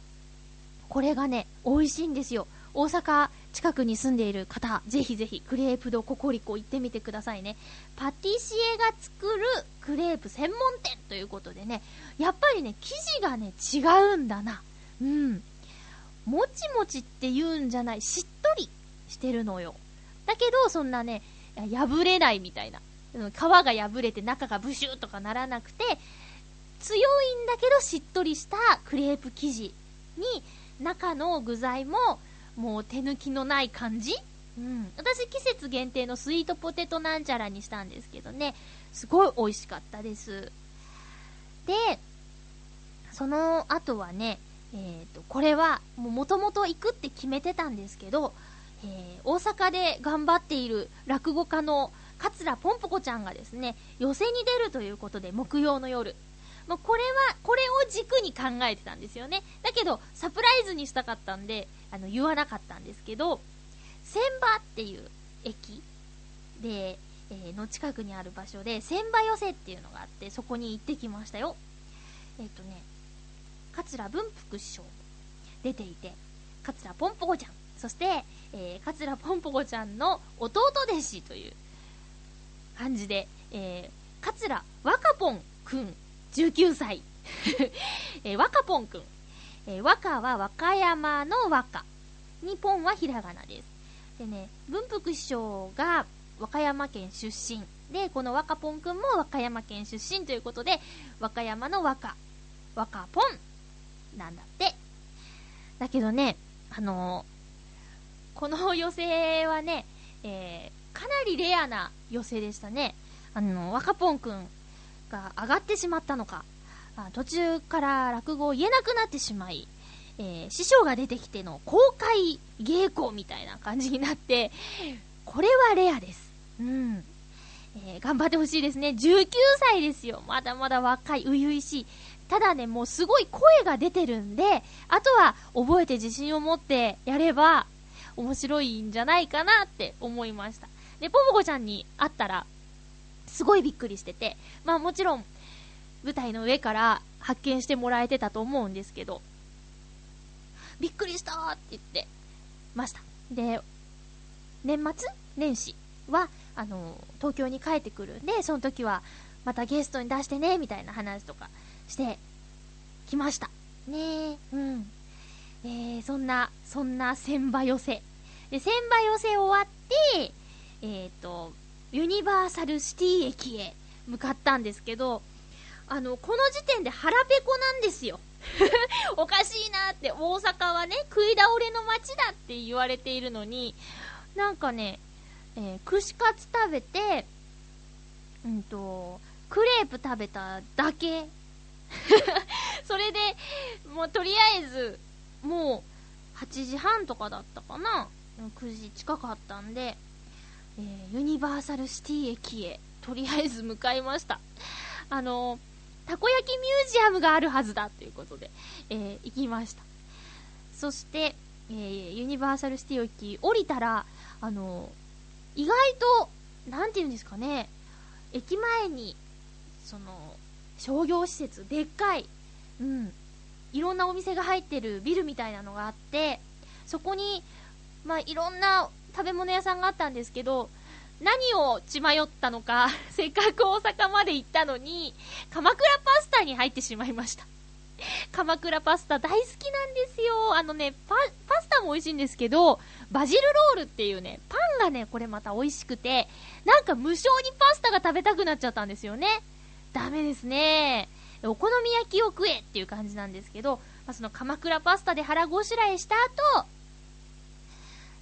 これがね、美味しいんですよ。大阪近くに住んでいる方、ぜひぜひ、クレープドココリコ行ってみてくださいね。パティシエが作るクレープ専門店ということでね、やっぱりね、生地がね、違うんだな。うん。もちもちって言うんじゃない、しっとりしてるのよ。だけど、そんなね、破れないみたいな。皮が破れて中がブシューとかならなくて、強いんだけどしっとりしたクレープ生地に、中の具材ももう手抜きのない感じ？うん。私季節限定のスイートポテトなんちゃらにしたんですけどね、すごい美味しかったです。で、その後はね、えっ、と、これは、もともと行くって決めてたんですけど、えー大阪で頑張っている落語家の桂ぽんぽこちゃんがですね、寄席に出るということで、木曜の夜。まあ、これは、これを軸に考えてたんですよね。だけど、サプライズにしたかったんで、あの、言わなかったんですけど、千葉っていう駅で、えーの近くにある場所で、千葉寄せっていうのがあって、そこに行ってきましたよ。えっ、とね、桂文福師匠も出ていて、桂ぽんぽこちゃん、そして、えー、桂ぽんぽこちゃんの弟弟子という感じで、えー、桂若ぽんくん、19歳。えー、若ぽんくん。えー、若は和歌山の和歌。にポンはひらがなです。でね、文福師匠が和歌山県出身。で、この若ぽんくんも和歌山県出身ということで、和歌山の和歌。和歌ぽんなんだって。だけどね、あのーこの寄せはね、えーかなりレアな寄せでしたね。あの、若ぽんくんが上がってしまったのか、あ途中から落語を言えなくなってしまい、えー師匠が出てきての公開稽古みたいな感じになって、これはレアです。うん。えー頑張ってほしいですね。19歳ですよ。まだまだ若い、初々しい。ただね、もうすごい声が出てるんで、あとは覚えて自信を持ってやれば面白いんじゃないかなって思いました。で、ポポコちゃんに会ったら、すごいびっくりしてて、まあもちろん、舞台の上から発見してもらえてたと思うんですけど、びっくりしたーって言ってました。で、年末？年始は、あの、東京に帰ってくるんで、その時は、またゲストに出してね、みたいな話とかしてきました。ねえ、うん。えー、そんな、そんな千葉寄せ。で、千葉寄せ終わって、えっ、と、ユニバーサルシティ駅へ向かったんですけど、あの、この時点で腹ペコなんですよ。おかしいなって、大阪はね、食い倒れの街だって言われているのに、なんかね、えー串カツ食べて、うんと、クレープ食べただけ。それで、もうとりあえず、もう、8時半とかだったかな ?9 時近かったんで、えーユニバーサルシティ駅へ、とりあえず向かいました。あのたこ焼きミュージアムがあるはずだということで、えー行きました。そして、えーユニバーサルシティ駅降りたら、あの意外と、なんて言うんですかね、駅前に、その、商業施設、でっかい、うん、いろんなお店が入ってるビルみたいなのがあって、そこに、まあ、いろんな食べ物屋さんがあったんですけど、何を血迷ったのか、せっかく大阪まで行ったのに、鎌倉パスタに入ってしまいました。鎌倉パスタ大好きなんですよ。あのね、パ、パスタも美味しいんですけど、バジルロールっていうね、パンがね、これまた美味しくて、なんか無性にパスタが食べたくなっちゃったんですよね。ダメですね。お好み焼きを食えっていう感じなんですけど、まあ、その鎌倉パスタで腹ごしらえした後、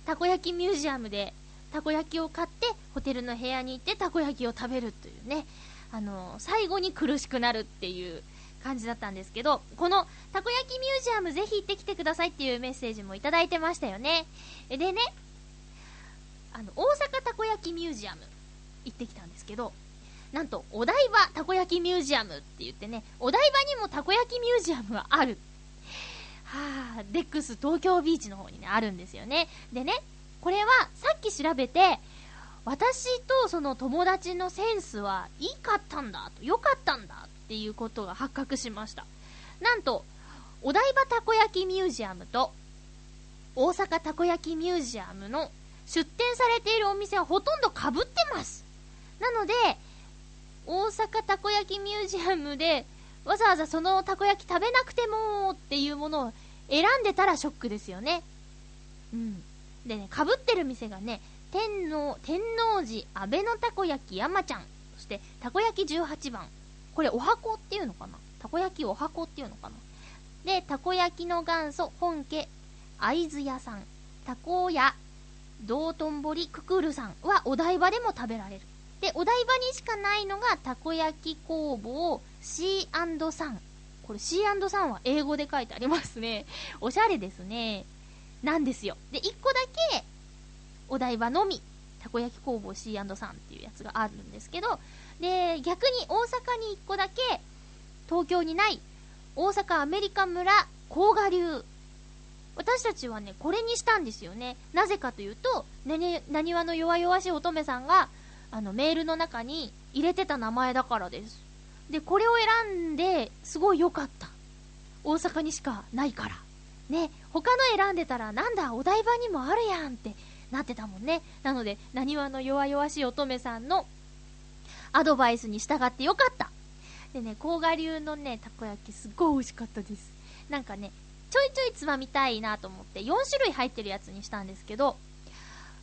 たこ焼きミュージアムでたこ焼きを買って、ホテルの部屋に行ってたこ焼きを食べるというね、あの最後に苦しくなるっていう感じだったんですけど、このたこ焼きミュージアムぜひ行ってきてくださいっていうメッセージもいただいてましたよね。でね、あの、大阪たこ焼きミュージアム行ってきたんですけど、なんと、お台場たこ焼きミュージアムって言ってね、お台場にもたこ焼きミュージアムがある。はぁ、デックス東京ビーチの方にね、あるんですよね。でね、これはさっき調べて、私とその友達のセンスはいいかったんだと、良かったんだっていうことが発覚しました。なんと、お台場たこ焼きミュージアムと、大阪たこ焼きミュージアムの出店されているお店はほとんど被ってます。なので、大阪たこ焼きミュージアムで、わざわざそのたこ焼き食べなくてもっていうものを選んでたらショックですよね。うん。でね、被ってる店がね、天皇、天王寺安倍のたこ焼き山ちゃん、そしてたこ焼き18番。これお箱っていうのかな？たこ焼きお箱っていうのかな？で、たこ焼きの元祖本家会津屋さん。タコ屋道頓堀ククルさんはお台場でも食べられる。で、お台場にしかないのがたこ焼き工房 C&3。これ C&3 は英語で書いてありますね。おしゃれですね。なんですよ。で、1個だけ、お台場のみ、たこ焼き工房 C&3 っていうやつがあるんですけど、で、逆に大阪に1個だけ、東京にない、大阪アメリカ村甲賀流。私たちはね、これにしたんですよね。なぜかというと、なに、なにわの弱々しい乙女さんが、あの、メールの中に入れてた名前だからです。で、これを選んで、すごい良かった。大阪にしかないから。ね、他の選んでたら、なんだ、お台場にもあるやんってなってたもんね。なので、なにわの弱々しい乙女さんのアドバイスに従ってよかった。でね、甲賀流のね、たこ焼きすっごい美味しかったです。なんかね、ちょいちょいつまみたいなと思って、4種類入ってるやつにしたんですけど、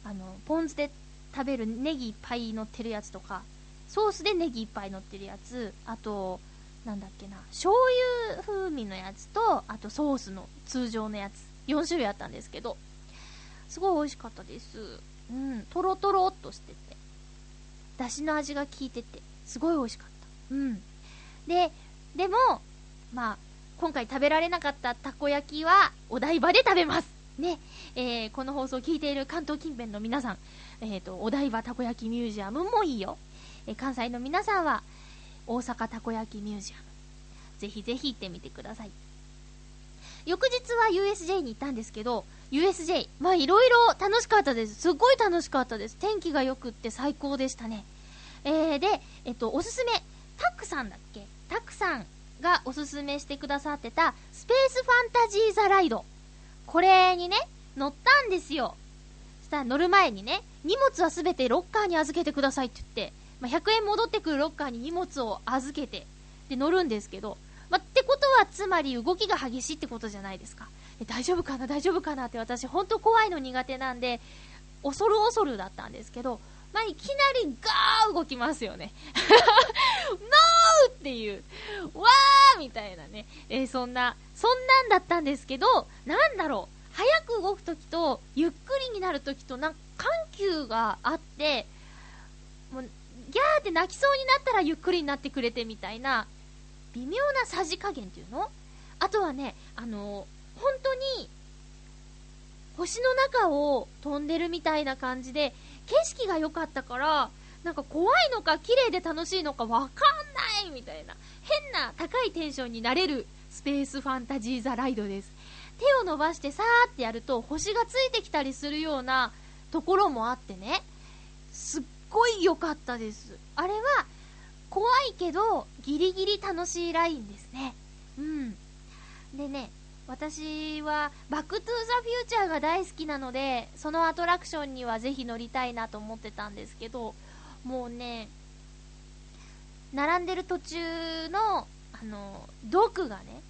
あの、ポン酢で食べるネギいっぱい乗ってるやつとか、ソースでネギいっぱい乗ってるやつ、あと、なんだっけな、醤油風味のやつと、あとソースの通常のやつ、4種類あったんですけど、すごい美味しかったです。うん、とろとろっとしてて、だしの味が効いてて、すごい美味しかった。うん。で、でも、まあ、今回食べられなかったたこ焼きは、お台場で食べます。ね。えー、この放送を聞いている関東近辺の皆さん、えっ、と、お台場たこ焼きミュージアムもいいよ。え関西の皆さんは、大阪たこ焼きミュージアム。ぜひぜひ行ってみてください。翌日は USJ に行ったんですけど、USJ、まあいろいろ楽しかったです。すごい楽しかったです。天気が良くって最高でしたね。えー、で、えっと、おすすめ、タックさんだっけ？タックさんがおすすめしてくださってた、スペースファンタジーザライド。これにね、乗ったんですよ。そしたら乗る前にね、荷物はすべてロッカーに預けてくださいって言って、まあ、100円戻ってくるロッカーに荷物を預けて、で乗るんですけど、まあ、ってことはつまり動きが激しいってことじゃないですか。で大丈夫かな大丈夫かなって私本当怖いの苦手なんで、恐る恐るだったんですけど、まあ、いきなりガー動きますよね。ノーっていう、わーみたいなね、えーそんな、そんなんだったんですけど、なんだろう、早く動くときと、ゆっくりになるときと、なんか緩急があって、もう、ギャーって泣きそうになったらゆっくりになってくれてみたいな、微妙なさじ加減っていうの？あとはね、あの本当に、星の中を飛んでるみたいな感じで、景色が良かったから、なんか怖いのか綺麗で楽しいのかわかんないみたいな、変な高いテンションになれるスペースファンタジーザライドです。手を伸ばしてさーってやると星がついてきたりするようなところもあってね、すっごい良かったです。あれは、怖いけど、ギリギリ楽しいラインですね。うん。でね、私は、バックトゥーザフューチャーが大好きなので、そのアトラクションにはぜひ乗りたいなと思ってたんですけど、もうね、並んでる途中の、あの、ドクがね、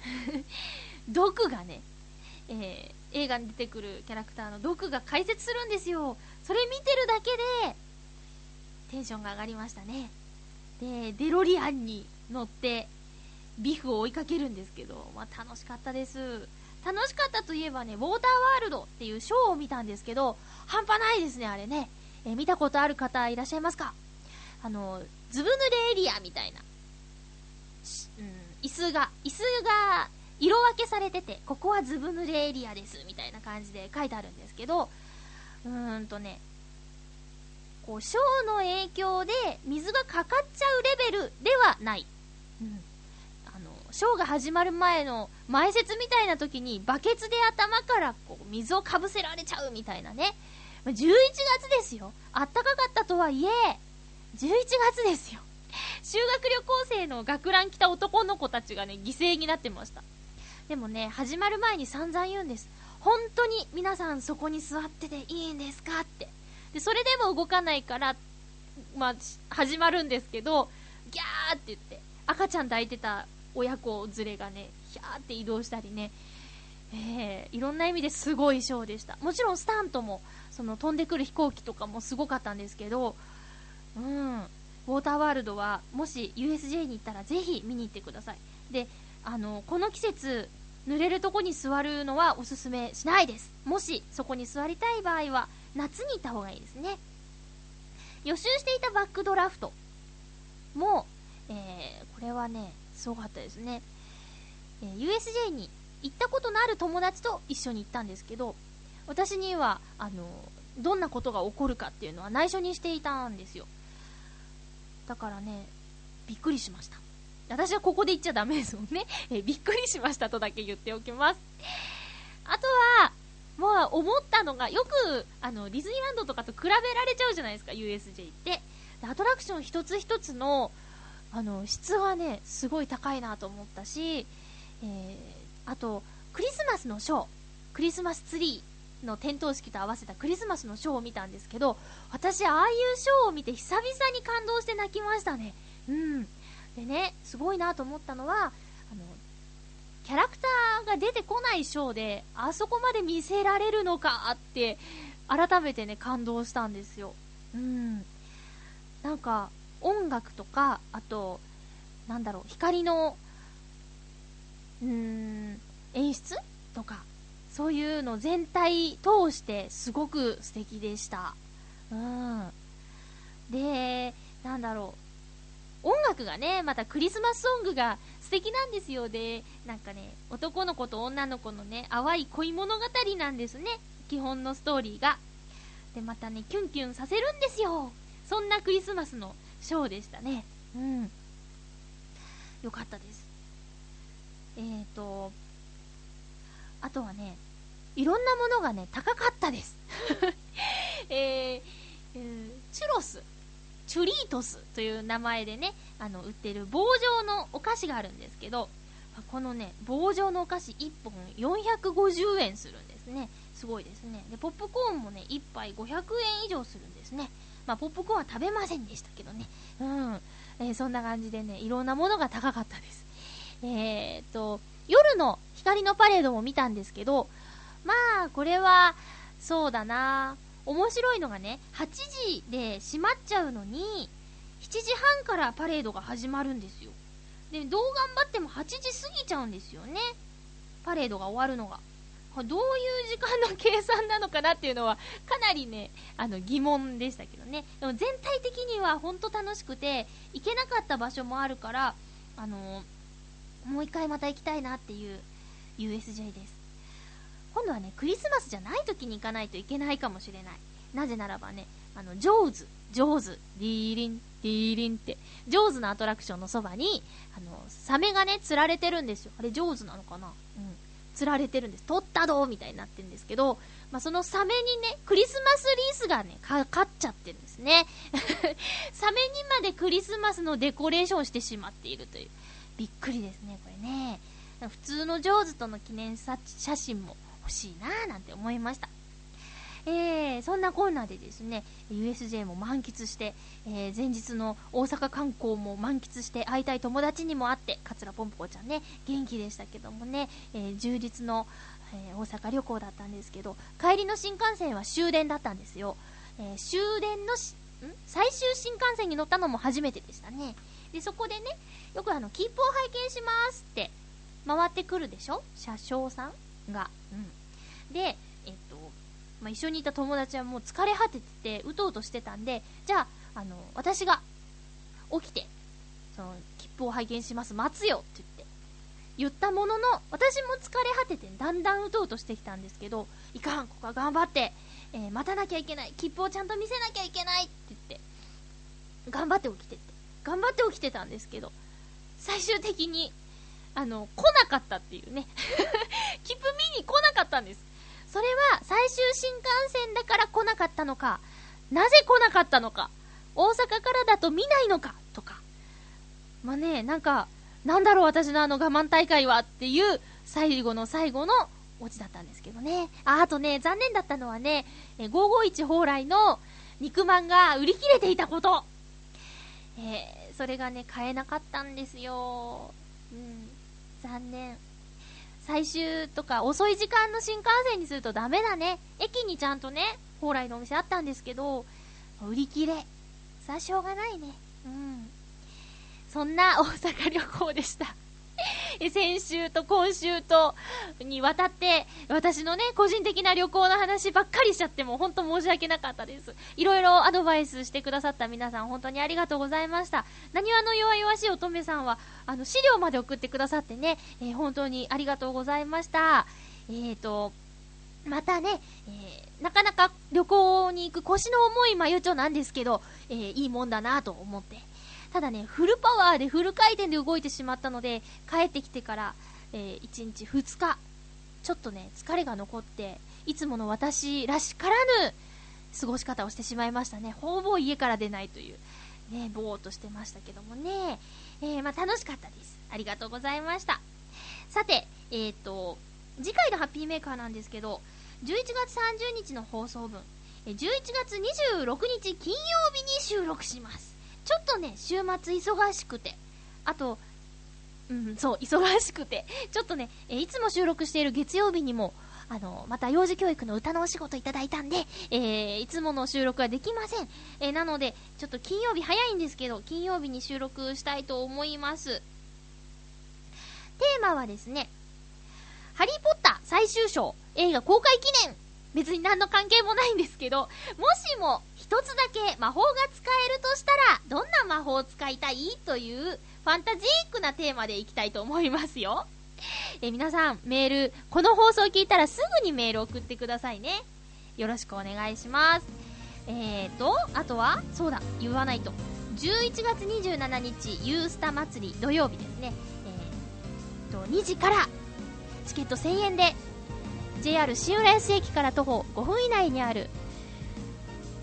ドクがね、えー映画に出てくるキャラクターのドクが解説するんですよ。それ見てるだけで、テンションが上がりましたね。で、デロリアンに乗って、ビフを追いかけるんですけど、まあ、楽しかったです。楽しかったといえばね、ウォーターワールドっていうショーを見たんですけど、半端ないですね、あれね。え見たことある方いらっしゃいますか？あの、ずぶ濡れエリアみたいな、うん、椅子が、椅子が色分けされてて、ここはずぶ濡れエリアです、みたいな感じで書いてあるんですけど、うーんとね、こう、ショーの影響で水がかかっちゃうレベルではない。うん。あの、ショーが始まる前の前説みたいな時にバケツで頭からこう水をかぶせられちゃうみたいなね。11月ですよ。あったかかったとはいえ、11月ですよ。修学旅行生の学ラン着た男の子たちがね、犠牲になってました。でもね、始まる前に散々言うんです。本当に皆さんそこに座ってていいんですか？って。で、それでも動かないから、まあ、始まるんですけど、ギャーって言って、赤ちゃん抱いてた親子連れがね、ヒャーって移動したりね、えー、いろんな意味ですごいショーでした。もちろんスタントも、その飛んでくる飛行機とかもすごかったんですけど、うん、ウォーターワールドは、もし USJ に行ったらぜひ見に行ってください。で、あの、この季節、濡れるとこに座るのはおすすめしないです。もしそこに座りたい場合は、夏に行った方がいいですね。予習していたバックドラフトも、えー、これはね、すごかったですね。えー USJ に行ったことのある友達と一緒に行ったんですけど、私には、あの、どんなことが起こるかっていうのは内緒にしていたんですよ。だからね、びっくりしました。私はここで言っちゃダメですもんね。えびっくりしましたとだけ言っておきます。あとは、もう思ったのが、よく、あの、ディズニーランドとかと比べられちゃうじゃないですか、USJ って。アトラクション一つ一つの、あの、質はね、すごい高いなと思ったし、えー、あと、クリスマスのショー、クリスマスツリーの点灯式と合わせたクリスマスのショーを見たんですけど、私、ああいうショーを見て久々に感動して泣きましたね。うん。でね、すごいなと思ったのは、あの、キャラクターが出てこないショーで、あそこまで見せられるのかって、改めてね、感動したんですよ。うん。なんか、音楽とか、あと、なんだろう、光の、うーん、演出とか、そういうの全体通してすごく素敵でした。うん。で、なんだろう、音楽がね、またクリスマスソングが素敵なんですよ。で、なんかね、男の子と女の子のね、淡い恋物語なんですね。基本のストーリーが。で、またね、キュンキュンさせるんですよ。そんなクリスマスのショーでしたね。うん。よかったです。えーと、あとはね、いろんなものがね、高かったです。えーえーチュロス、チュリートスという名前でね、あの、売ってる棒状のお菓子があるんですけど、このね、棒状のお菓子1本450円するんですね。すごいですね。で、ポップコーンもね、1杯500円以上するんですね。まあ、ポップコーンは食べませんでしたけどね。うん。えーそんな感じでね、いろんなものが高かったです。えー、と、夜の光のパレードも見たんですけど、まあ、これは、そうだな面白いのがね、8時で閉まっちゃうのに、7時半からパレードが始まるんですよ。で、どう頑張っても8時過ぎちゃうんですよね。パレードが終わるのが。どういう時間の計算なのかなっていうのは、かなりね、あの、疑問でしたけどね。でも全体的には本当楽しくて、行けなかった場所もあるから、あのもう一回また行きたいなっていう USJ です。今度はね、クリスマスじゃない時に行かないといけないかもしれない。なぜならばね、あの、ジョーズ、ジョーズ、ディーリン、ディーリンって、ジョーズのアトラクションのそばに、あの、サメがね、釣られてるんですよ。あれ、ジョーズなのかな？うん。釣られてるんです。取ったどみたいになってるんですけど、まあ、そのサメにね、クリスマスリースがね、かかっちゃってるんですね。サメにまでクリスマスのデコレーションしてしまっているという。びっくりですね、これね。普通のジョーズとの記念写真も欲しいなぁなんて思いました。えー、そんなコーナーでですね、USJ も満喫して、えー前日の大阪観光も満喫して、会いたい友達にも会って、桂ぽんぽこちゃんね、元気でしたけどもね、えー充実の、え大阪旅行だったんですけど、帰りの新幹線は終電だったんですよ。え終電のし、ん？最終新幹線に乗ったのも初めてでしたね。で、そこでね、よくあの、切符を拝見しますって、回ってくるでしょ？車掌さん？が。うん。で、えっと、まあ、一緒にいた友達はもう疲れ果ててて、うとうとしてたんで、じゃあ、あの、私が起きて、その、切符を拝見します、待つよって言って、言ったものの、私も疲れ果てて、だんだんうとうとしてきたんですけど、いかん、ここは頑張って、えー待たなきゃいけない、切符をちゃんと見せなきゃいけないって言って、頑張って起きてって、頑張って起きてたんですけど、最終的に、あの、来なかったっていうね。切符見に来なかったんです。それは最終新幹線だから来なかったのか、なぜ来なかったのか、大阪からだと見ないのか、とか。まあね、なんか、なんだろう私のあの我慢大会はっていう最後の最後のオチだったんですけどね。あ、あとね、残念だったのはね、え551蓬莱の肉まんが売り切れていたこと。えーそれがね、買えなかったんですよ。残念。最終とか遅い時間の新幹線にするとダメだね。駅にちゃんとね、蓬莱のお店あったんですけど、売り切れ。さあ、しょうがないね。うん。そんな大阪旅行でした。先週と今週とにわたって、私のね、個人的な旅行の話ばっかりしちゃっても、本当申し訳なかったです。いろいろアドバイスしてくださった皆さん、本当にありがとうございました。なにわの弱々しい乙女さんは、あの、資料まで送ってくださってね、えー本当にありがとうございました。えーと、またね、えーなかなか旅行に行く腰の重いまゆちょなんですけど、えーいいもんだなと思って。ただね、フルパワーでフル回転で動いてしまったので、帰ってきてから、えー1日2日、ちょっとね、疲れが残って、いつもの私らしからぬ過ごし方をしてしまいましたね。ほぼ家から出ないという、ね、ぼーっとしてましたけどもね。えーまあ楽しかったです。ありがとうございました。さて、えっ、と、次回のハッピーメーカーなんですけど、11月30日の放送分、11月26日金曜日に収録します。ちょっとね、週末忙しくて、あと、うん、そう、忙しくて、ちょっとね、えいつも収録している月曜日にも、あの、また幼児教育の歌のお仕事いただいたんで、えーいつもの収録はできません。えーなので、ちょっと金曜日早いんですけど、金曜日に収録したいと思います。テーマはですね、ハリーポッター最終章映画公開記念別に何の関係もないんですけど、もしも一つだけ魔法が使えるとしたら、どんな魔法を使いたいというファンタジークなテーマでいきたいと思いますよ。え皆さん、メール、この放送を聞いたらすぐにメール送ってくださいね。よろしくお願いします。えーと、あとは、そうだ、言わないと。11月27日、ユースタ祭り、土曜日ですね。えーと、2時から、チケット1000円で、JR 新浦安駅から徒歩5分以内にある、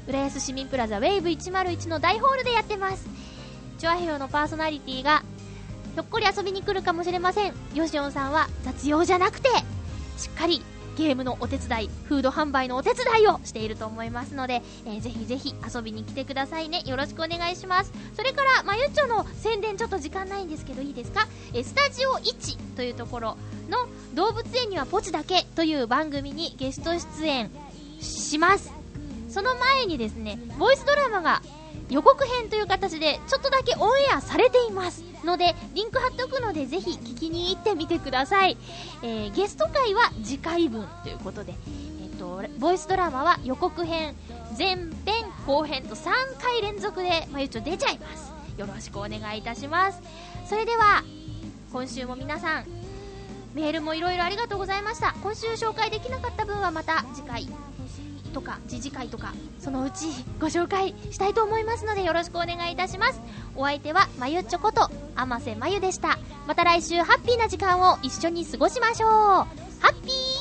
浦安市民プラザウェーブ101の大ホールでやってます。チョアヘヨのパーソナリティが、ひょっこり遊びに来るかもしれません。ヨシオンさんは雑用じゃなくて、しっかりゲームのお手伝い、フード販売のお手伝いをしていると思いますので、えーぜひぜひ遊びに来てくださいね。よろしくお願いします。それから、まゆっちょの宣伝ちょっと時間ないんですけどいいですか？えースタジオ1というところの動物園にはポチだけという番組にゲスト出演します。その前にですね、ボイスドラマが予告編という形でちょっとだけオンエアされていますのでリンク貼っておくのでぜひ聞きに行ってみてください、えーゲスト会は次回分ということで、えっとボイスドラマは予告編前編後編と3回連続でまゆちょ出ちゃいます。よろしくお願いいたします。それでは今週も皆さんメールもいろいろありがとうございました。今週紹介できなかった分はまた次回。とか自治会とかそのうちご紹介したいと思いますのでよろしくお願いいたします。お相手はまゆちょこと天瀬まゆでした。また来週ハッピーな時間を一緒に過ごしましょう。ハッピー!